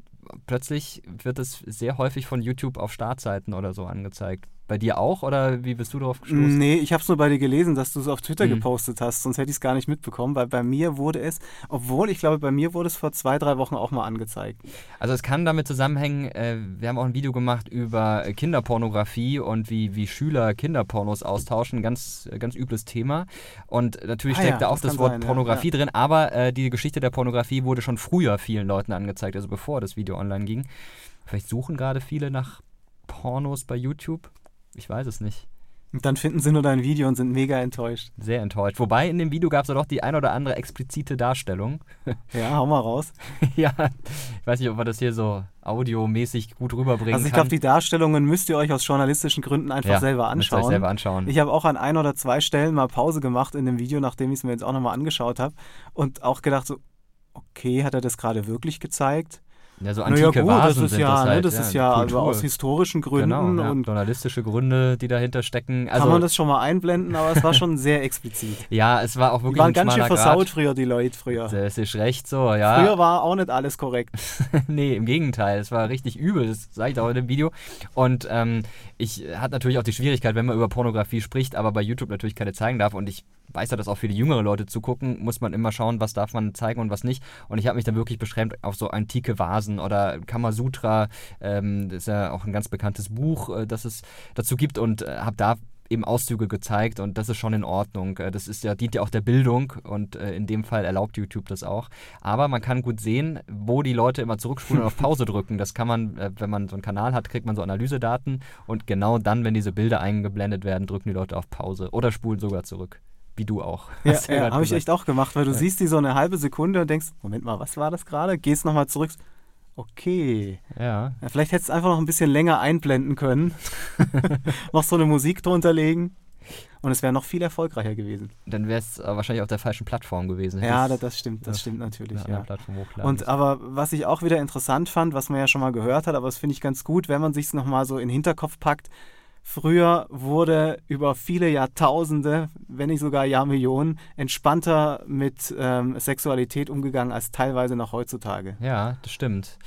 B: plötzlich wird es sehr häufig von YouTube auf Startseiten oder so angezeigt. Bei dir auch oder wie bist du darauf gestoßen?
C: Nee, ich habe es nur bei dir gelesen, dass du es auf Twitter mhm. gepostet hast, sonst hätte ich es gar nicht mitbekommen, weil bei mir wurde es, obwohl ich glaube, bei mir wurde es vor zwei, drei Wochen auch mal angezeigt.
B: Also es kann damit zusammenhängen, äh, wir haben auch ein Video gemacht über Kinderpornografie und wie, wie Schüler Kinderpornos austauschen, ganz, ganz übles Thema. Und natürlich ah, steckt ja, da auch das, das Wort sein, Pornografie ja. drin, aber äh, die Geschichte der Pornografie wurde schon früher vielen Leuten angezeigt, also bevor das Video online ging. Vielleicht suchen gerade viele nach Pornos bei YouTube. Ich weiß es nicht.
C: Und dann finden sie nur dein Video und sind mega enttäuscht.
B: Sehr enttäuscht. Wobei in dem Video gab es ja doch die ein oder andere explizite Darstellung.
C: Ja, hau mal raus.
B: ja, ich weiß nicht, ob man das hier so audiomäßig gut rüberbringen
C: Also ich glaube, die Darstellungen müsst ihr euch aus journalistischen Gründen einfach
B: ja,
C: selber anschauen.
B: Müsst euch selber anschauen.
C: Ich habe auch an ein oder zwei Stellen mal Pause gemacht in dem Video, nachdem ich es mir jetzt auch nochmal angeschaut habe und auch gedacht so, okay, hat er das gerade wirklich gezeigt?
B: Ja, so antike naja, gut, Vasen
C: das ist ja,
B: das
C: ne,
B: halt.
C: das ist ja also aus historischen Gründen
B: genau, ja,
C: und
B: journalistische Gründe, die dahinter stecken. Also,
C: kann man das schon mal einblenden, aber es war schon sehr explizit.
B: ja, es war auch wirklich
C: die waren ganz schön versaut
B: Grad.
C: früher, die Leute früher.
B: Das ist recht so, ja.
C: Früher war auch nicht alles korrekt.
B: nee, im Gegenteil, es war richtig übel, das sage ich auch in dem Video. Und ähm, ich hatte natürlich auch die Schwierigkeit, wenn man über Pornografie spricht, aber bei YouTube natürlich keine zeigen darf und ich weiß ja, dass auch viele jüngere Leute zugucken, muss man immer schauen, was darf man zeigen und was nicht. Und ich habe mich dann wirklich beschränkt auf so antike Vasen oder Kamasutra. Ähm, das ist ja auch ein ganz bekanntes Buch, äh, das es dazu gibt und äh, habe da eben Auszüge gezeigt und das ist schon in Ordnung. Äh, das ist ja, dient ja auch der Bildung und äh, in dem Fall erlaubt YouTube das auch. Aber man kann gut sehen, wo die Leute immer zurückspulen und auf Pause drücken. Das kann man, äh, wenn man so einen Kanal hat, kriegt man so Analysedaten und genau dann, wenn diese Bilder eingeblendet werden, drücken die Leute auf Pause oder spulen sogar zurück. Wie du auch.
C: Ja, ja habe ich echt auch gemacht, weil du siehst die so eine halbe Sekunde und denkst, Moment mal, was war das gerade? Gehst nochmal zurück. Okay.
B: Ja,
C: Ja, vielleicht hättest du einfach noch ein bisschen länger einblenden können. noch so eine Musik drunter legen. Und es wäre noch viel erfolgreicher gewesen.
B: dann wäre es wahrscheinlich auf der falschen Plattform gewesen.
C: Ja, das, das stimmt, das stimmt natürlich. Ja. Und aber was ich auch wieder interessant fand, was man ja schon mal gehört hat, aber das finde ich ganz gut, wenn man sich es nochmal so in den Hinterkopf packt. Früher wurde über viele Jahrtausende, wenn nicht sogar Jahrmillionen, entspannter mit ähm, Sexualität umgegangen als teilweise noch heutzutage.
B: Ja, das stimmt.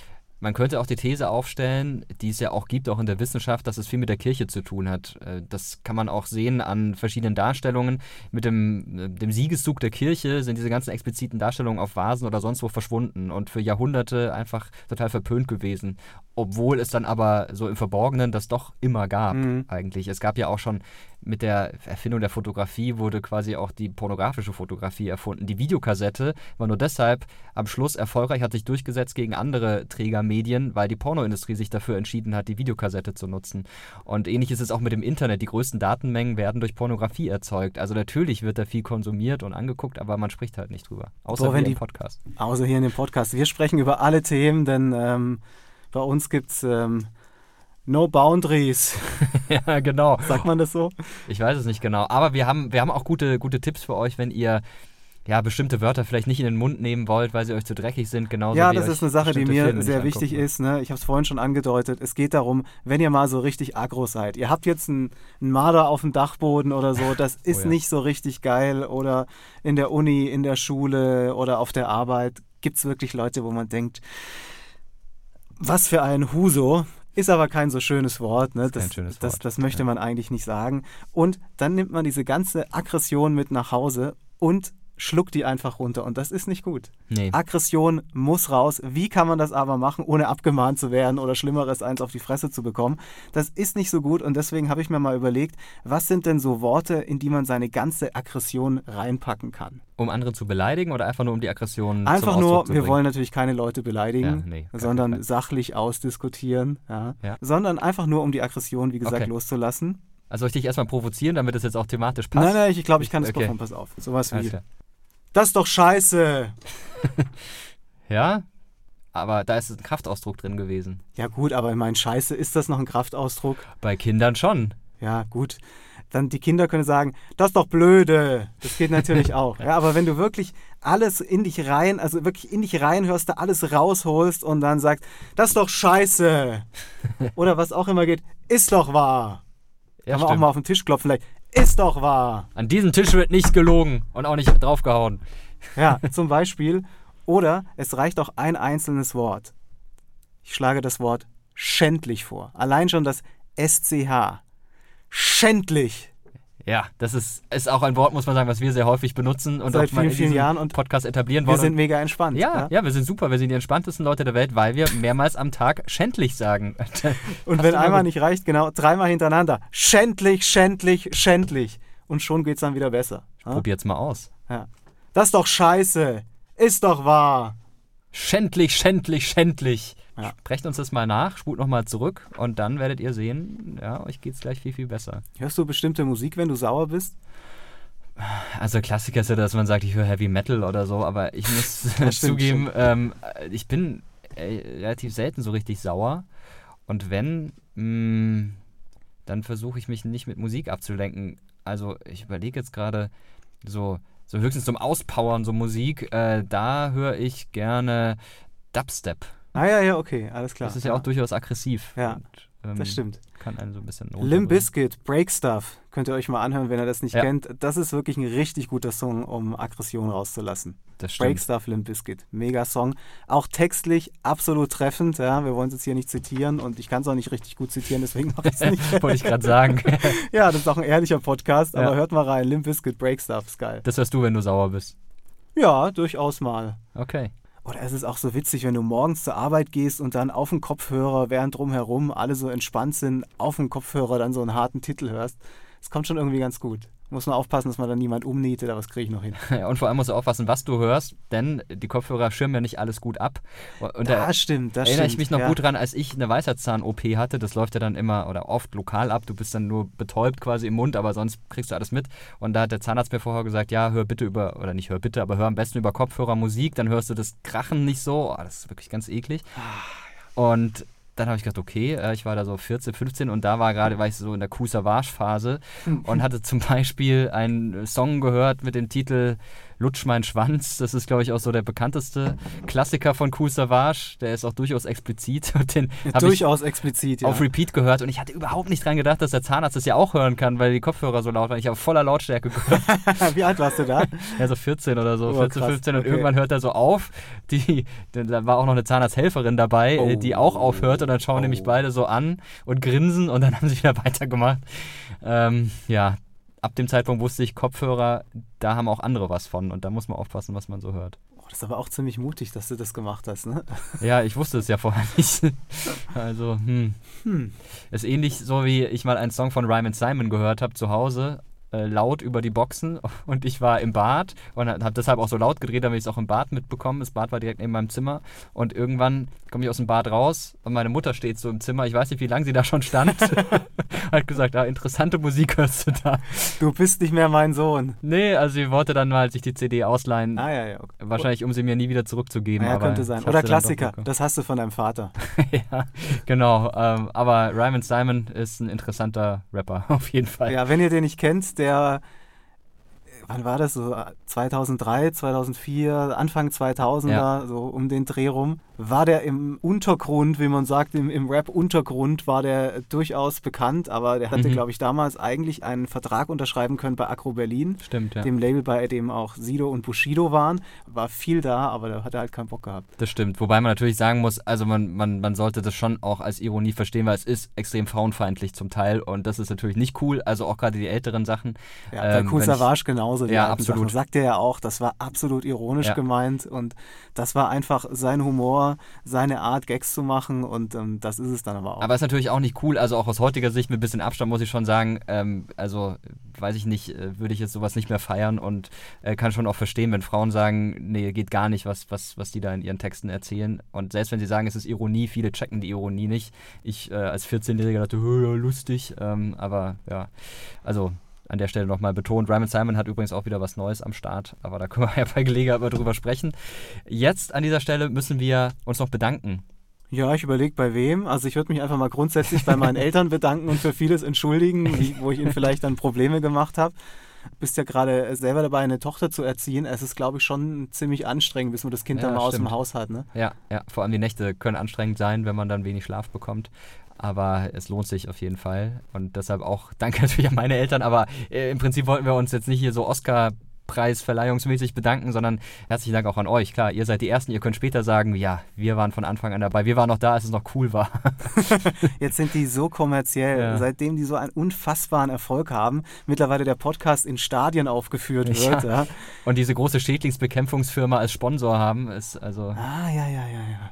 B: Man könnte auch die These aufstellen, die es ja auch gibt, auch in der Wissenschaft, dass es viel mit der Kirche zu tun hat. Äh, Das kann man auch sehen an verschiedenen Darstellungen. Mit dem, äh, dem Siegeszug der Kirche sind diese ganzen expliziten Darstellungen auf Vasen oder sonst wo verschwunden und für Jahrhunderte einfach total verpönt gewesen. Obwohl es dann aber so im Verborgenen das doch immer gab,
C: Mhm.
B: eigentlich. Es gab ja auch schon mit der Erfindung der Fotografie wurde quasi auch die pornografische Fotografie erfunden. Die Videokassette war nur deshalb am Schluss erfolgreich, hat sich durchgesetzt gegen andere Trägermedien, weil die Pornoindustrie sich dafür entschieden hat, die Videokassette zu nutzen. Und ähnlich ist es auch mit dem Internet. Die größten Datenmengen werden durch Pornografie erzeugt. Also natürlich wird da viel konsumiert und angeguckt, aber man spricht halt nicht drüber. Außer
C: wenn
B: wir im Podcast.
C: Außer hier in dem Podcast. Wir sprechen über alle Themen, denn ähm, bei uns gibt es ähm, No Boundaries.
B: ja, genau.
C: Sagt man das so?
B: Ich weiß es nicht genau. Aber wir haben, wir haben auch gute, gute Tipps für euch, wenn ihr ja, bestimmte Wörter vielleicht nicht in den Mund nehmen wollt, weil sie euch zu dreckig sind. Genauso
C: ja, das ist eine Sache, die mir
B: Filme
C: sehr wichtig ist. Ne? Ich habe es vorhin schon angedeutet. Es geht darum, wenn ihr mal so richtig aggro seid. Ihr habt jetzt einen, einen Marder auf dem Dachboden oder so. Das ist
B: Oh ja.
C: nicht so richtig geil. Oder in der Uni, in der Schule oder auf der Arbeit gibt es wirklich Leute, wo man denkt, was für ein Huso. Ist aber kein so schönes Wort. Ne? Das,
B: schönes
C: das,
B: Wort,
C: das möchte man eigentlich nicht sagen. Und dann nimmt man diese ganze Aggression mit nach Hause und schluckt die einfach runter. Und das ist nicht gut.
B: Nee.
C: Aggression muss raus. Wie kann man das aber machen, ohne abgemahnt zu werden oder Schlimmeres eins auf die Fresse zu bekommen? Das ist nicht so gut und deswegen habe ich mir mal überlegt, was sind denn so Worte, in die man seine ganze Aggression reinpacken kann?
B: Um andere zu beleidigen oder einfach nur um die Aggression
C: Einfach nur, wir wollen natürlich keine Leute beleidigen,
B: Ja, nee,
C: sondern sachlich ausdiskutieren, ja.
B: Ja.
C: sondern einfach nur, um die Aggression, wie gesagt,
B: Okay.
C: loszulassen.
B: Also soll ich dich erstmal provozieren, damit es jetzt auch thematisch passt?
C: Nein, nein, ich glaube, ich kann das
B: Okay.
C: pass auf. Sowas wie. Das ist doch scheiße.
B: Ja, aber da ist ein Kraftausdruck drin gewesen.
C: Ja gut, aber ich meine, scheiße, ist das noch ein Kraftausdruck?
B: Bei Kindern schon.
C: Ja, gut. Dann die Kinder können sagen, das ist doch blöde. Das geht natürlich auch. Ja, aber wenn du wirklich alles in dich rein, also wirklich in dich reinhörst, da alles rausholst und dann sagst, das ist doch scheiße. Oder was auch immer geht, ist doch wahr.
B: Ja,
C: Kann man auch mal auf den Tisch klopfen, vielleicht, ist doch wahr.
B: An diesem Tisch wird nicht gelogen und auch nicht draufgehauen.
C: Ja, zum Beispiel. Oder es reicht auch ein einzelnes Wort. Ich schlage das Wort schändlich vor. Allein schon das SCH. Schändlich.
B: Ja, das ist, ist auch ein Wort, muss man sagen, was wir sehr häufig benutzen und
C: Seit
B: auch
C: vielen,
B: in
C: vielen Jahren und
B: Podcast etablieren
C: Wir
B: wollen.
C: sind mega entspannt.
B: ja, ja, wir sind super. Wir sind die entspanntesten Leute der Welt, weil wir mehrmals am Tag schändlich sagen.
C: Und wenn einmal nicht reicht, genau, dreimal hintereinander. Schändlich, schändlich, schändlich. Und schon geht's dann wieder besser. Ja?
B: Probiert's mal aus.
C: Ja. Das ist doch scheiße. Ist doch wahr.
B: Schändlich, schändlich, schändlich.
C: Ja.
B: Sprecht uns das mal nach, spult nochmal zurück und dann werdet ihr sehen, ja, euch geht's gleich viel, viel besser.
C: Hörst du bestimmte Musik, wenn du sauer bist?
B: Also Klassiker ist ja, dass man sagt, ich höre Heavy Metal oder so, aber ich muss zugeben, ähm, ich bin äh, relativ selten so richtig sauer. Und wenn, mh, dann versuche ich mich nicht mit Musik abzulenken. Also ich überlege jetzt gerade so, so höchstens zum Auspowern, so Musik, äh, da höre ich gerne Dubstep.
C: Ah ja, ja, okay, alles klar.
B: Das ist ja, auch durchaus aggressiv.
C: Ja,
B: und, ähm,
C: Das stimmt.
B: Kann einen so ein bisschen
C: Limp. Bizkit, Break Stuff. Könnt ihr euch mal anhören, wenn ihr das nicht
B: Ja.
C: kennt. Das ist wirklich ein richtig guter Song, um Aggression rauszulassen.
B: Das
C: Break
B: stimmt.
C: Stuff, Limp Bizkit. Mega Song. Auch textlich absolut treffend. Ja, wir wollen es jetzt hier nicht zitieren und ich kann es auch nicht richtig gut zitieren, deswegen mache ich es nicht.
B: Wollte ich gerade sagen.
C: ja, das ist auch ein ehrlicher Podcast, aber
B: Ja.
C: hört mal rein. Limp Bizkit, Break Stuff, ist geil.
B: Das hörst du, wenn du sauer bist.
C: Ja, durchaus mal.
B: Okay.
C: Oder es ist auch so witzig, wenn du morgens zur Arbeit gehst und dann auf dem Kopfhörer, während drumherum alle so entspannt sind, auf dem Kopfhörer dann so einen harten Titel hörst. Es kommt schon irgendwie ganz gut. Muss nur aufpassen, dass man da niemand umnietet, aber das kriege ich noch hin.
B: Ja, und vor allem musst du aufpassen, was du hörst, denn die Kopfhörer schirmen ja nicht alles gut ab. Und da
C: das stimmt, das
B: erinnere
C: stimmt.
B: ich mich noch
C: ja.
B: gut dran, als ich eine Weisheitszahn-OP hatte. Das läuft ja dann immer oder oft lokal ab. Du bist dann nur betäubt quasi im Mund, aber sonst kriegst du alles mit. Und da hat der Zahnarzt mir vorher gesagt, ja, hör bitte über, oder nicht hör bitte, aber hör am besten über Kopfhörer Musik, dann hörst du das Krachen nicht so. Oh, das ist wirklich ganz eklig. Und dann habe ich gedacht, okay, äh, ich war da so 14, 15 und da war gerade, war ich so in der Kusavage-Phase und hatte zum Beispiel einen Song gehört mit dem Titel Lutsch mein Schwanz. Das ist, glaube ich, auch so der bekannteste Klassiker von Kusavage. Der ist auch durchaus explizit den
C: Ja, durchaus explizit, ja.
B: auf Repeat gehört und ich hatte überhaupt nicht dran gedacht, dass der Zahnarzt das ja auch hören kann, weil die Kopfhörer so laut waren. Ich habe voller Lautstärke gehört.
C: Wie alt warst du da?
B: Ja, so 14 oder so,
C: Oh,
B: 14,
C: krass,
B: 15 und
C: okay.
B: irgendwann hört er so auf. Die, da war auch noch eine Zahnarzthelferin dabei, äh, die auch aufhört und dann schauen nämlich
C: Oh.
B: beide so an und grinsen und dann haben sie wieder weitergemacht. Ähm, ja, ab dem Zeitpunkt wusste ich, Kopfhörer, da haben auch andere was von und da muss man aufpassen, was man so hört.
C: Oh, das ist aber auch ziemlich mutig, dass du das gemacht hast, ne?
B: Ja, ich wusste es ja vorher nicht. Also, hm.
C: Hm.
B: Ist ähnlich so, wie ich mal einen Song von Ryman Simon gehört habe zu Hause, äh, laut über die Boxen und ich war im Bad und habe deshalb auch so laut gedreht, damit ich es auch im Bad mitbekomme. Das Bad war direkt neben meinem Zimmer und irgendwann komme ich aus dem Bad raus und meine Mutter steht so im Zimmer. Ich weiß nicht, wie lange sie da schon stand. hat gesagt, ah, interessante Musik hörst du da.
C: Du bist nicht mehr mein Sohn.
B: Nee, also sie wollte dann mal sich die CD ausleihen.
C: Ah, ja, ja. Okay.
B: Wahrscheinlich, um sie mir nie wieder zurückzugeben.
C: Ja,
B: aber
C: könnte sein. Oder Klassiker. Das hast du von deinem Vater.
B: ja, genau. Ähm, aber Ryman Simon ist ein interessanter Rapper, auf jeden Fall.
C: Ja, wenn ihr den nicht kennt, der. sehr Wann war das? So 2003, 2004, Anfang 2000er,
B: Ja.
C: so um den Dreh rum. War der im Untergrund, wie man sagt, im, im Rap-Untergrund war der durchaus bekannt, aber der hatte,
B: Mhm.
C: glaube ich, damals eigentlich einen Vertrag unterschreiben können bei Acro Berlin,
B: Stimmt, ja.
C: dem Label, bei dem auch Sido und Bushido waren. War viel da, aber da hat er halt keinen Bock gehabt.
B: Das stimmt. Wobei man natürlich sagen muss, also man, man, man sollte das schon auch als Ironie verstehen, weil es ist extrem frauenfeindlich zum Teil und das ist natürlich nicht cool. Also auch gerade die älteren Sachen.
C: Ja, bei
B: Ähm,
C: Cool Savage genauso. Die
B: Ja, absolut.
C: Sachen. Sagt er ja auch, das war absolut ironisch
B: Ja.
C: gemeint und das war einfach sein Humor, seine Art, Gags zu machen und ähm, das ist es dann aber auch.
B: Aber ist natürlich auch nicht cool. Also auch aus heutiger Sicht mit ein bisschen Abstand muss ich schon sagen, ähm, also weiß ich nicht, äh, würde ich jetzt sowas nicht mehr feiern und äh, kann schon auch verstehen, wenn Frauen sagen, nee, geht gar nicht, was, was, was die da in ihren Texten erzählen. Und selbst wenn sie sagen, es ist Ironie, viele checken die Ironie nicht. Ich äh, als 14-Jähriger dachte, "Hö, ja, lustig. Ähm, aber ja, also an der Stelle nochmal betont. Ryman Simon hat übrigens auch wieder was Neues am Start, aber da können wir ja bei Gelegenheit mal drüber sprechen. Jetzt an dieser Stelle müssen wir uns noch bedanken.
C: ja, ich überlege bei wem. Also ich würde mich einfach mal grundsätzlich bei meinen Eltern bedanken und für vieles entschuldigen, wie, wo ich ihnen vielleicht dann Probleme gemacht habe. Bist ja gerade selber dabei, eine Tochter zu erziehen. Es ist, glaube ich, schon ziemlich anstrengend, bis man das Kind
B: Ja,
C: dann mal aus dem
B: stimmt.
C: Haus hat. Ne?
B: Ja, ja, vor allem die Nächte können anstrengend sein, wenn man dann wenig Schlaf bekommt. Aber es lohnt sich auf jeden Fall. Und deshalb auch danke natürlich an meine Eltern. Aber äh, im Prinzip wollten wir uns jetzt nicht hier so Oscar. Preisverleihungsmäßig bedanken, sondern herzlichen Dank auch an euch. Klar, ihr seid die Ersten, ihr könnt später sagen, ja, wir waren von Anfang an dabei, wir waren noch da, als es noch cool war.
C: Jetzt sind die so kommerziell,
B: Ja.
C: seitdem die so einen unfassbaren Erfolg haben. Mittlerweile der Podcast in Stadien aufgeführt
B: Ja.
C: wird. Ja.
B: Und diese große Schädlingsbekämpfungsfirma als Sponsor haben, ist also
C: Ah, ja, ja, ja, ja.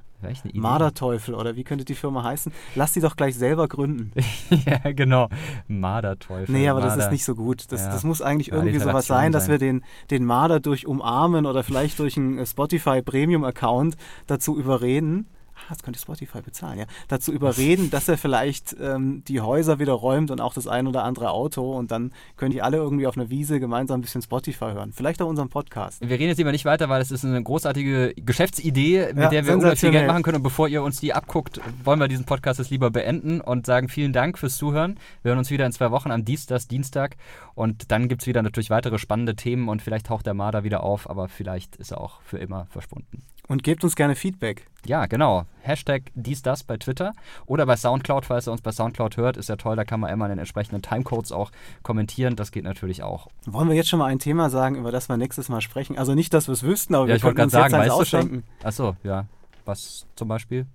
C: Marderteufel, oder wie könnte die Firma heißen? Lass die doch gleich selber gründen.
B: ja, genau. Marderteufel.
C: Nee, aber das
B: Marder.
C: ist nicht so gut. Das,
B: Ja.
C: das muss eigentlich
B: Ja,
C: irgendwie sowas
B: Relation
C: sein, dass
B: sein.
C: wir den, den Marder durch Umarmen oder vielleicht durch einen äh, Spotify Premium-Account dazu überreden. Ah, Das könnte Spotify bezahlen, ja. Dazu überreden, dass er vielleicht ähm, die Häuser wieder räumt und auch das ein oder andere Auto und dann können die alle irgendwie auf einer Wiese gemeinsam ein bisschen Spotify hören. Vielleicht auch unseren Podcast.
B: Wir reden jetzt lieber nicht weiter, weil es ist eine großartige Geschäftsidee, mit
C: Ja,
B: der wir unglaublich viel Geld machen können. Und bevor ihr uns die abguckt, wollen wir diesen Podcast jetzt lieber beenden und sagen vielen Dank fürs Zuhören. Wir hören uns wieder in zwei Wochen am Dienstag, Dienstag. Und dann gibt es wieder natürlich weitere spannende Themen und vielleicht taucht der Marder wieder auf, aber vielleicht ist er auch für immer verschwunden.
C: Und gebt uns gerne Feedback.
B: Ja, genau. Hashtag dies, das bei Twitter oder bei Soundcloud, falls ihr uns bei Soundcloud hört, ist ja toll, da kann man immer in den entsprechenden Timecodes auch kommentieren. Das geht natürlich auch.
C: Wollen wir jetzt schon mal ein Thema sagen, über das wir nächstes Mal sprechen? Also nicht, dass wir es wüssten, aber
B: Ja,
C: wir
B: ich gerade
C: uns
B: sagen,
C: jetzt eins
B: weißt du
C: ausdenken.
B: Achso, ja. Was zum Beispiel?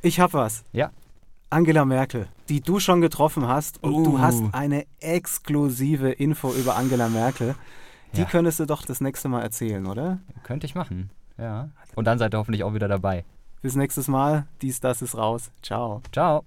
C: Ich habe was.
B: Ja.
C: Angela Merkel, die du schon getroffen hast und du
B: Uh.
C: hast eine exklusive Info über Angela Merkel. Die
B: Ja.
C: könntest du doch das nächste Mal erzählen, oder?
B: Könnte ich machen. Ja. Und dann seid ihr hoffentlich auch wieder dabei.
C: Bis nächstes Mal. Dies, das ist raus. Ciao.
B: Ciao.